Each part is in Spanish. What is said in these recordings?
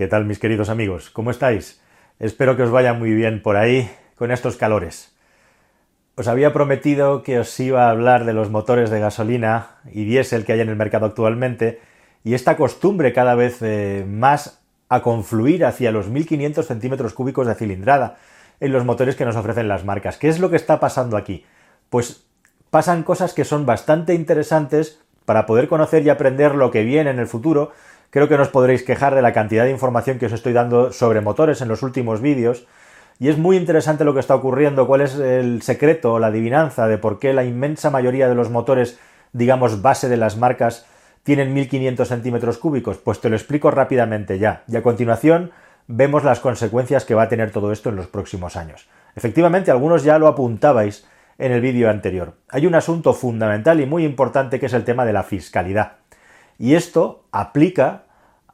¿Qué tal mis queridos amigos? ¿Cómo estáis? Espero que os vaya muy bien por ahí con estos calores. Os había prometido que os iba a hablar de los motores de gasolina y diésel que hay en el mercado actualmente y esta costumbre cada vez eh, más a confluir hacia los 1500 centímetros cúbicos de cilindrada en los motores que nos ofrecen las marcas. ¿Qué es lo que está pasando aquí? Pues pasan cosas que son bastante interesantes para poder conocer y aprender lo que viene en el futuro. Creo que no os podréis quejar de la cantidad de información que os estoy dando sobre motores en los últimos vídeos. Y es muy interesante lo que está ocurriendo, cuál es el secreto o la adivinanza de por qué la inmensa mayoría de los motores, digamos, base de las marcas, tienen 1500 centímetros cúbicos. Pues te lo explico rápidamente ya. Y a continuación vemos las consecuencias que va a tener todo esto en los próximos años. Efectivamente, algunos ya lo apuntabais en el vídeo anterior. Hay un asunto fundamental y muy importante que es el tema de la fiscalidad. Y esto aplica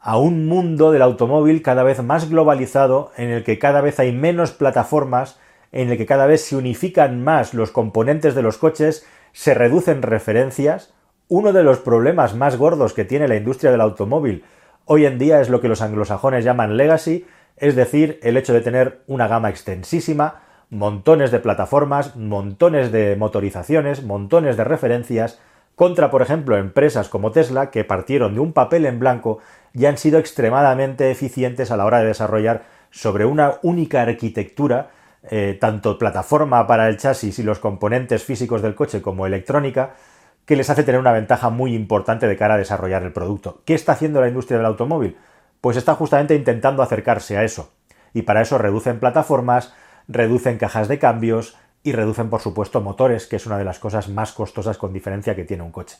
a un mundo del automóvil cada vez más globalizado, en el que cada vez hay menos plataformas, en el que cada vez se unifican más los componentes de los coches, se reducen referencias. Uno de los problemas más gordos que tiene la industria del automóvil hoy en día es lo que los anglosajones llaman legacy, es decir, el hecho de tener una gama extensísima, montones de plataformas, montones de motorizaciones, montones de referencias, contra, por ejemplo, empresas como Tesla que partieron de un papel en blanco y han sido extremadamente eficientes a la hora de desarrollar sobre una única arquitectura, eh, tanto plataforma para el chasis y los componentes físicos del coche como electrónica, que les hace tener una ventaja muy importante de cara a desarrollar el producto. ¿Qué está haciendo la industria del automóvil? Pues está justamente intentando acercarse a eso. Y para eso reducen plataformas, reducen cajas de cambios y reducen, por supuesto, motores, que es una de las cosas más costosas con diferencia que tiene un coche.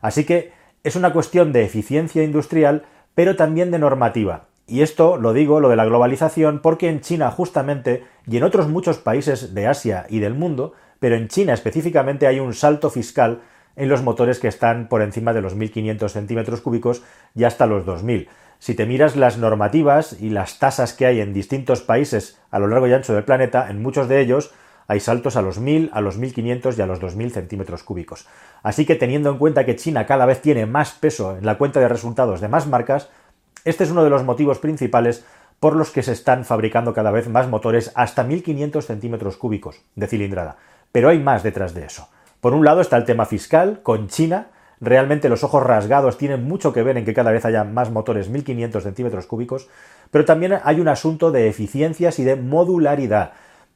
Así que es una cuestión de eficiencia industrial, pero también de normativa. Y esto lo digo, lo de la globalización, porque en China justamente, y en otros muchos países de Asia y del mundo, pero en China específicamente hay un salto fiscal en los motores que están por encima de los 1.500 centímetros cúbicos y hasta los 2.000. Si te miras las normativas y las tasas que hay en distintos países a lo largo y ancho del planeta, en muchos de ellos hay saltos a los 1000, a los 1500 y a los 2000 centímetros cúbicos. Así que teniendo en cuenta que China cada vez tiene más peso en la cuenta de resultados de más marcas, este es uno de los motivos principales por los que se están fabricando cada vez más motores hasta 1500 centímetros cúbicos de cilindrada. Pero hay más detrás de eso. Por un lado está el tema fiscal, con China, Realmente los ojos rasgados tienen mucho que ver en que cada vez haya más motores 1500 centímetros cúbicos, pero también hay un asunto de eficiencias y de modularidad.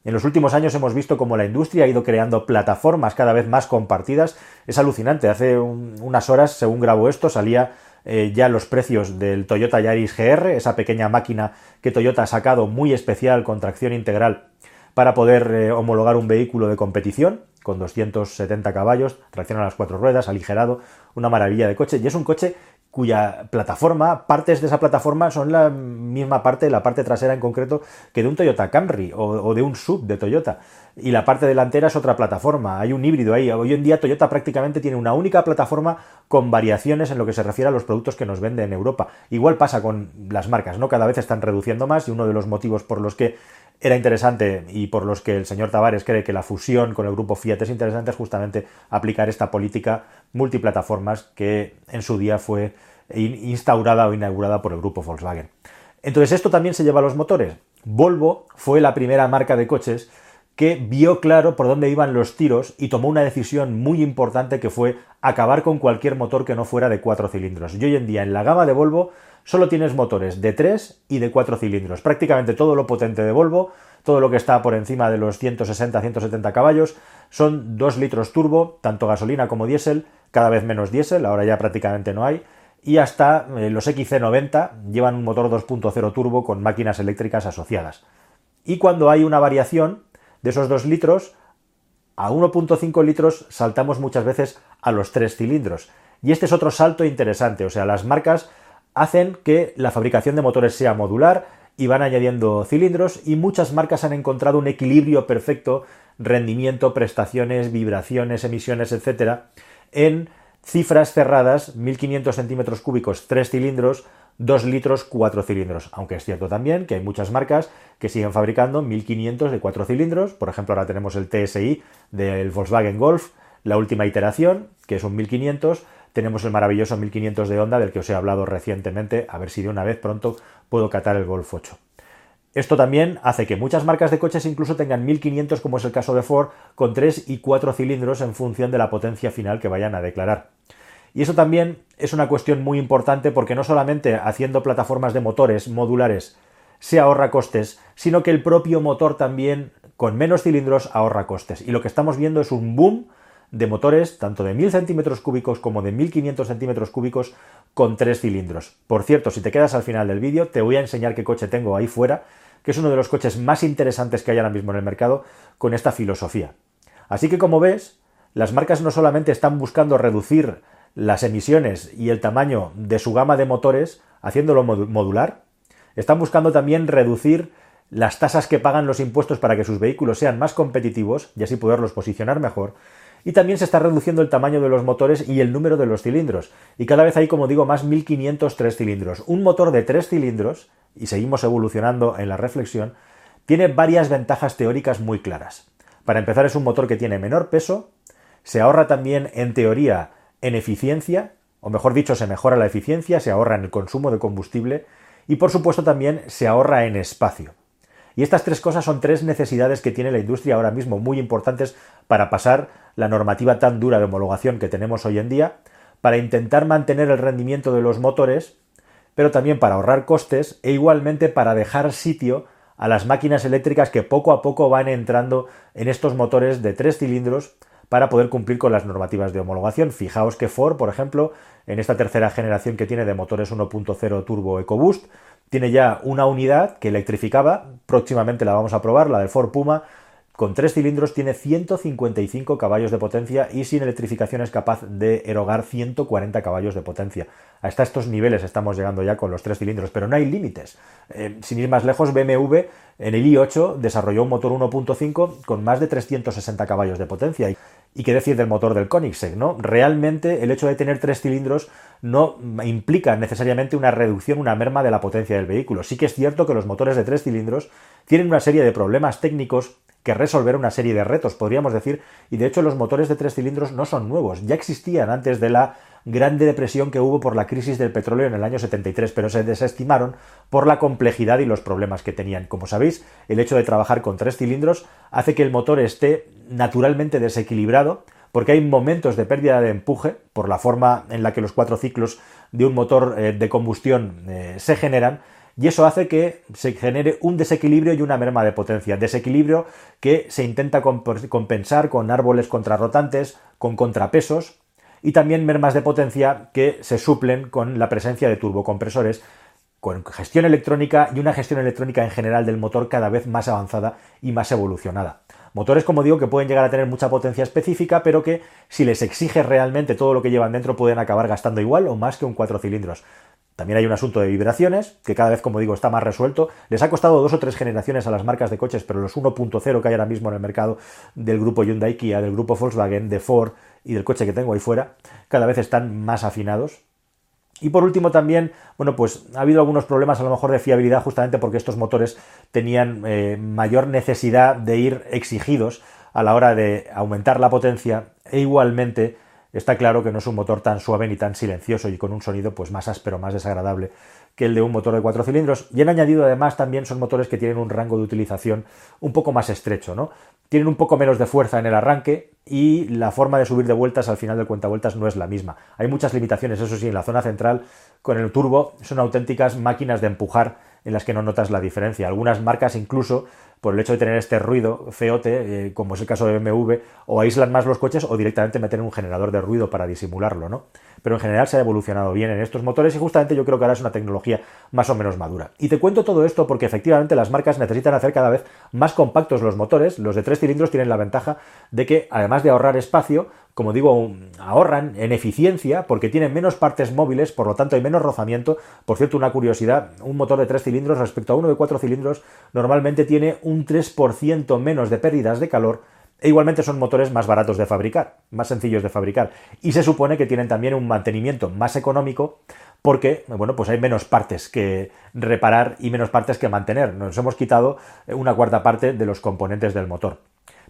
En los últimos años hemos visto cómo la industria ha ido creando plataformas cada vez más compartidas. Es alucinante. Hace unas horas, según grabo esto, salía eh, ya los precios del Toyota Yaris GR, esa pequeña máquina que Toyota ha sacado muy especial con tracción integral para poder eh, homologar un vehículo de competición con 270 caballos, tracción a las cuatro ruedas, aligerado, una maravilla de coche. Y es un coche cuya plataforma, partes de esa plataforma son la misma parte, la parte trasera en concreto, que de un Toyota Camry o, de un sub de Toyota. Y la parte delantera es otra plataforma, hay un híbrido ahí. Hoy en día Toyota prácticamente tiene una única plataforma con variaciones en lo que se refiere a los productos que nos vende en Europa. Igual pasa con las marcas, ¿no? Cada vez están reduciendo más y uno de los motivos por los que era interesante y por los que el señor Tavares cree que la fusión con el grupo Fiat es interesante es justamente aplicar esta política multiplataformas que en su día fue instaurada o inaugurada por el grupo Volkswagen. Entonces esto también se lleva a los motores. Volvo fue la primera marca de coches que vio claro por dónde iban los tiros y tomó una decisión muy importante que fue acabar con cualquier motor que no fuera de cuatro cilindros. Y hoy en día en la gama de Volvo solo tienes motores de 3 y de 4 cilindros. Prácticamente todo lo potente de Volvo, todo lo que está por encima de los 160-170 caballos, son 2 litros turbo, tanto gasolina como diésel, cada vez menos diésel, ahora ya prácticamente no hay, y hasta eh, los XC90 llevan un motor 2.0 turbo con máquinas eléctricas asociadas. Y cuando hay una variación de esos 2 litros, a 1.5 litros saltamos muchas veces a los 3 cilindros. Y este es otro salto interesante, o sea, las marcas hacen que la fabricación de motores sea modular y van añadiendo cilindros y muchas marcas han encontrado un equilibrio perfecto, rendimiento, prestaciones, vibraciones, emisiones, etcétera, en cifras cerradas, 1500 centímetros cúbicos, 3 cilindros, 2 litros, 4 cilindros. Aunque es cierto también que hay muchas marcas que siguen fabricando 1500 de 4 cilindros. Por ejemplo, ahora tenemos el TSI del Volkswagen Golf, la última iteración, que es un 1500, tenemos el maravilloso 1500 de Honda del que os he hablado recientemente, a ver si de una vez pronto puedo catar el Golf 8. Esto también hace que muchas marcas de coches incluso tengan 1500, como es el caso de Ford, con 3 y 4 cilindros en función de la potencia final que vayan a declarar. Y eso también es una cuestión muy importante porque no solamente haciendo plataformas de motores modulares se ahorra costes, sino que el propio motor también con menos cilindros ahorra costes. Y lo que estamos viendo es un boom de motores tanto de 1000 centímetros cúbicos como de 1500 centímetros cúbicos con tres cilindros. Por cierto, si te quedas al final del vídeo, te voy a enseñar qué coche tengo ahí fuera, que es uno de los coches más interesantes que hay ahora mismo en el mercado con esta filosofía. Así que como ves, las marcas no solamente están buscando reducir las emisiones y el tamaño de su gama de motores haciéndolo modular, están buscando también reducir las tasas que pagan los impuestos para que sus vehículos sean más competitivos y así poderlos posicionar mejor. Y también se está reduciendo el tamaño de los motores y el número de los cilindros. Y cada vez hay, como digo, más 1503 cilindros. Un motor de 3 cilindros, y seguimos evolucionando en la reflexión, tiene varias ventajas teóricas muy claras. Para empezar, es un motor que tiene menor peso, se ahorra también, en teoría, en eficiencia, o mejor dicho, se mejora la eficiencia, se ahorra en el consumo de combustible y por supuesto también se ahorra en espacio. Y estas tres cosas son tres necesidades que tiene la industria ahora mismo muy importantes para pasar la normativa tan dura de homologación que tenemos hoy en día, para intentar mantener el rendimiento de los motores, pero también para ahorrar costes e igualmente para dejar sitio a las máquinas eléctricas que poco a poco van entrando en estos motores de tres cilindros para poder cumplir con las normativas de homologación. Fijaos que Ford, por ejemplo, en esta tercera generación que tiene de motores 1.0 turbo EcoBoost, tiene ya una unidad que electrificaba, próximamente la vamos a probar, la del Ford Puma, con tres cilindros tiene 155 caballos de potencia y sin electrificación es capaz de erogar 140 caballos de potencia. Hasta estos niveles estamos llegando ya con los tres cilindros, pero no hay límites. Eh, sin ir más lejos, BMW en el i8 desarrolló un motor 1.5 con más de 360 caballos de potencia. Y qué decir del motor del Koenigsegg, ¿no? Realmente el hecho de tener tres cilindros no implica necesariamente una reducción, una merma de la potencia del vehículo. Sí que es cierto que los motores de tres cilindros tienen una serie de problemas técnicos que resolver una serie de retos, podríamos decir, y de hecho los motores de tres cilindros no son nuevos, ya existían antes de la grande depresión que hubo por la crisis del petróleo en el año 73, pero se desestimaron por la complejidad y los problemas que tenían. Como sabéis, el hecho de trabajar con tres cilindros hace que el motor esté naturalmente desequilibrado, porque hay momentos de pérdida de empuje por la forma en la que los cuatro ciclos de un motor eh, de combustión eh, se generan, y eso hace que se genere un desequilibrio y una merma de potencia. Desequilibrio que se intenta compensar con árboles contrarrotantes, con contrapesos y también mermas de potencia que se suplen con la presencia de turbocompresores con gestión electrónica y una gestión electrónica en general del motor cada vez más avanzada y más evolucionada. Motores, como digo, que pueden llegar a tener mucha potencia específica, pero que si les exige realmente todo lo que llevan dentro pueden acabar gastando igual o más que un cuatro cilindros. También hay un asunto de vibraciones, que cada vez, como digo, está más resuelto. Les ha costado dos o tres generaciones a las marcas de coches, pero los 1.0 que hay ahora mismo en el mercado del grupo Hyundai Kia, del grupo Volkswagen, de Ford y del coche que tengo ahí fuera, cada vez están más afinados. Y por último también, bueno, pues ha habido algunos problemas a lo mejor de fiabilidad justamente porque estos motores tenían eh, mayor necesidad de ir exigidos a la hora de aumentar la potencia e igualmente está claro que no es un motor tan suave ni tan silencioso y con un sonido pues más áspero, más desagradable que el de un motor de cuatro cilindros. Y en añadido además también son motores que tienen un rango de utilización un poco más estrecho, ¿no? Tienen un poco menos de fuerza en el arranque y la forma de subir de vueltas al final del vueltas no es la misma. Hay muchas limitaciones, eso sí, en la zona central con el turbo son auténticas máquinas de empujar en las que no notas la diferencia. Algunas marcas incluso por el hecho de tener este ruido feote, eh, como es el caso de BMW, o aíslan más los coches o directamente meten un generador de ruido para disimularlo, ¿no? Pero en general se ha evolucionado bien en estos motores y justamente yo creo que ahora es una tecnología más o menos madura. Y te cuento todo esto porque efectivamente las marcas necesitan hacer cada vez más compactos los motores. Los de tres cilindros tienen la ventaja de que, además de ahorrar espacio, como digo, ahorran en eficiencia porque tienen menos partes móviles, por lo tanto hay menos rozamiento. Por cierto, una curiosidad, un motor de tres cilindros respecto a uno de cuatro cilindros normalmente tiene un 3% menos de pérdidas de calor e igualmente son motores más baratos de fabricar, más sencillos de fabricar. Y se supone que tienen también un mantenimiento más económico porque, bueno, pues hay menos partes que reparar y menos partes que mantener. Nos hemos quitado una cuarta parte de los componentes del motor.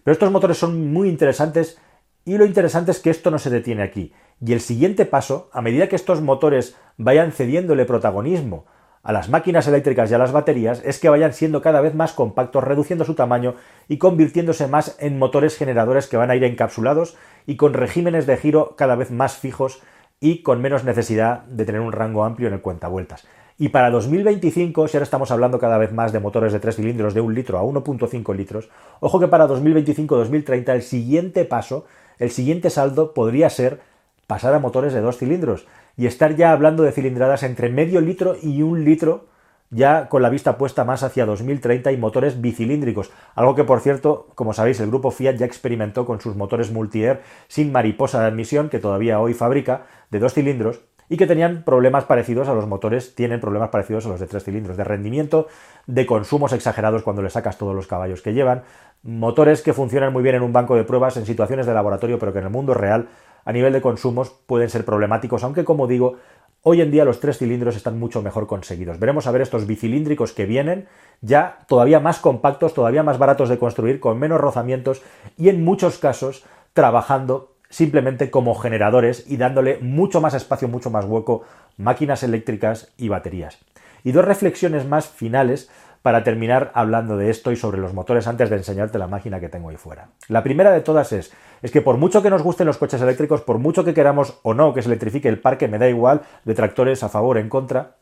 Pero estos motores son muy interesantes Y lo interesante es que esto no se detiene aquí. Y el siguiente paso, a medida que estos motores vayan cediéndole protagonismo a las máquinas eléctricas y a las baterías, es que vayan siendo cada vez más compactos, reduciendo su tamaño y convirtiéndose más en motores generadores que van a ir encapsulados y con regímenes de giro cada vez más fijos y con menos necesidad de tener un rango amplio en el cuentavueltas. Y para 2025, si ahora estamos hablando cada vez más de motores de 3 cilindros de 1 litro a 1.5 litros, ojo que para 2025-2030 el siguiente paso, el siguiente saldo podría ser pasar a motores de 2 cilindros y estar ya hablando de cilindradas entre medio litro y un litro ya con la vista puesta más hacia 2030 y motores bicilíndricos, algo que por cierto, como sabéis, el grupo Fiat ya experimentó con sus motores multi-air sin mariposa de admisión que todavía hoy fabrica de dos cilindros y que tenían problemas parecidos a los motores, tienen problemas parecidos a los de tres cilindros, de rendimiento, de consumos exagerados cuando le sacas todos los caballos que llevan, motores que funcionan muy bien en un banco de pruebas en situaciones de laboratorio, pero que en el mundo real a nivel de consumos pueden ser problemáticos, aunque como digo, Hoy en día los tres cilindros están mucho mejor conseguidos. Veremos a ver estos bicilíndricos que vienen ya todavía más compactos, todavía más baratos de construir, con menos rozamientos y en muchos casos trabajando simplemente como generadores y dándole mucho más espacio, mucho más hueco, máquinas eléctricas y baterías. Y dos reflexiones más finales para terminar hablando de esto y sobre los motores antes de enseñarte la máquina que tengo ahí fuera. La primera de todas es, es que por mucho que nos gusten los coches eléctricos, por mucho que queramos o no que se electrifique el parque, me da igual, de tractores a favor en contra,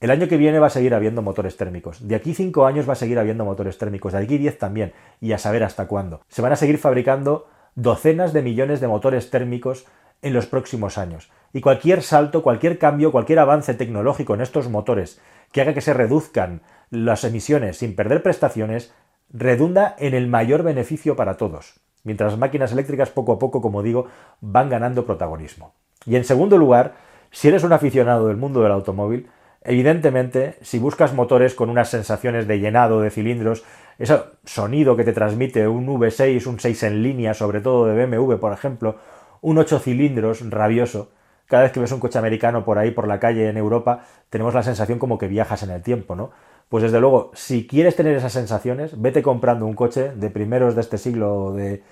el año que viene va a seguir habiendo motores térmicos. De aquí cinco años va a seguir habiendo motores térmicos. De aquí diez también. Y a saber hasta cuándo. Se van a seguir fabricando docenas de millones de motores térmicos en los próximos años. Y cualquier salto, cualquier cambio, cualquier avance tecnológico en estos motores que haga que se reduzcan las emisiones sin perder prestaciones, redunda en el mayor beneficio para todos, mientras las máquinas eléctricas poco a poco, como digo, van ganando protagonismo. Y en segundo lugar, si eres un aficionado del mundo del automóvil, evidentemente, si buscas motores con unas sensaciones de llenado de cilindros, ese sonido que te transmite un V6, un 6 en línea, sobre todo de BMW, por ejemplo, un 8 cilindros rabioso, cada vez que ves un coche americano por ahí, por la calle en Europa, tenemos la sensación como que viajas en el tiempo, ¿no? Pues desde luego, si quieres tener esas sensaciones, vete comprando un coche de primeros de este siglo, de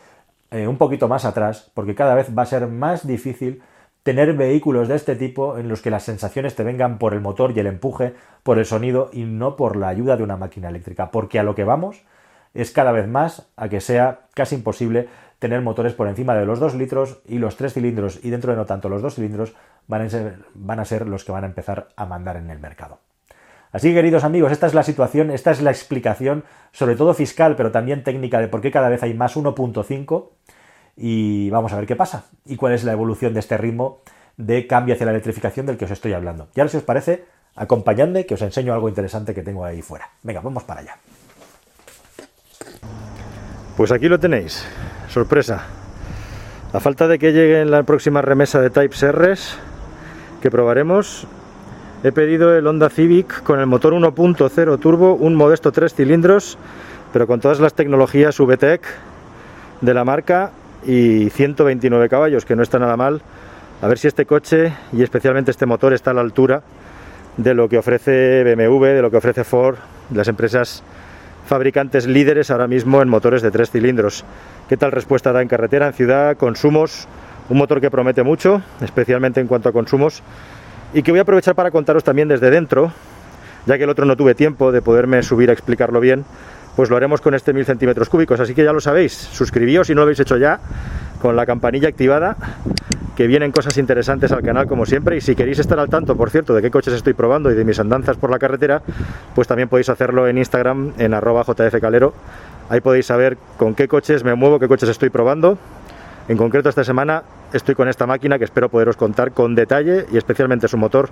eh, un poquito más atrás, porque cada vez va a ser más difícil tener vehículos de este tipo en los que las sensaciones te vengan por el motor y el empuje, por el sonido y no por la ayuda de una máquina eléctrica, porque a lo que vamos es cada vez más a que sea casi imposible tener motores por encima de los 2 litros y los 3 cilindros y dentro de no tanto los 2 cilindros van a, ser, van a ser los que van a empezar a mandar en el mercado. Así que queridos amigos, esta es la situación, esta es la explicación, sobre todo fiscal, pero también técnica de por qué cada vez hay más 1.5 y vamos a ver qué pasa y cuál es la evolución de este ritmo de cambio hacia la electrificación del que os estoy hablando. Y ahora si os parece, acompañadme que os enseño algo interesante que tengo ahí fuera. Venga, vamos para allá. Pues aquí lo tenéis, sorpresa. A falta de que llegue en la próxima remesa de Type R's que probaremos, he pedido el Honda Civic con el motor 1.0 turbo, un modesto 3 cilindros, pero con todas las tecnologías VTEC de la marca y 129 caballos, que no está nada mal. A ver si este coche y especialmente este motor está a la altura de lo que ofrece BMW, de lo que ofrece Ford, las empresas fabricantes líderes ahora mismo en motores de tres cilindros. ¿Qué tal respuesta da en carretera, en ciudad, consumos? Un motor que promete mucho, especialmente en cuanto a consumos, y que voy a aprovechar para contaros también desde dentro, ya que el otro no tuve tiempo de poderme subir a explicarlo bien, pues lo haremos con este 1000 centímetros cúbicos, así que ya lo sabéis, suscribíos si no lo habéis hecho ya, con la campanilla activada que vienen cosas interesantes al canal como siempre y si queréis estar al tanto, por cierto, de qué coches estoy probando y de mis andanzas por la carretera, pues también podéis hacerlo en Instagram en arroba jfcalero. Ahí podéis saber con qué coches me muevo, qué coches estoy probando. En concreto esta semana estoy con esta máquina que espero poderos contar con detalle y especialmente su motor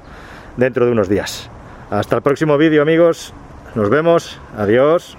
dentro de unos días. Hasta el próximo vídeo amigos, nos vemos, adiós.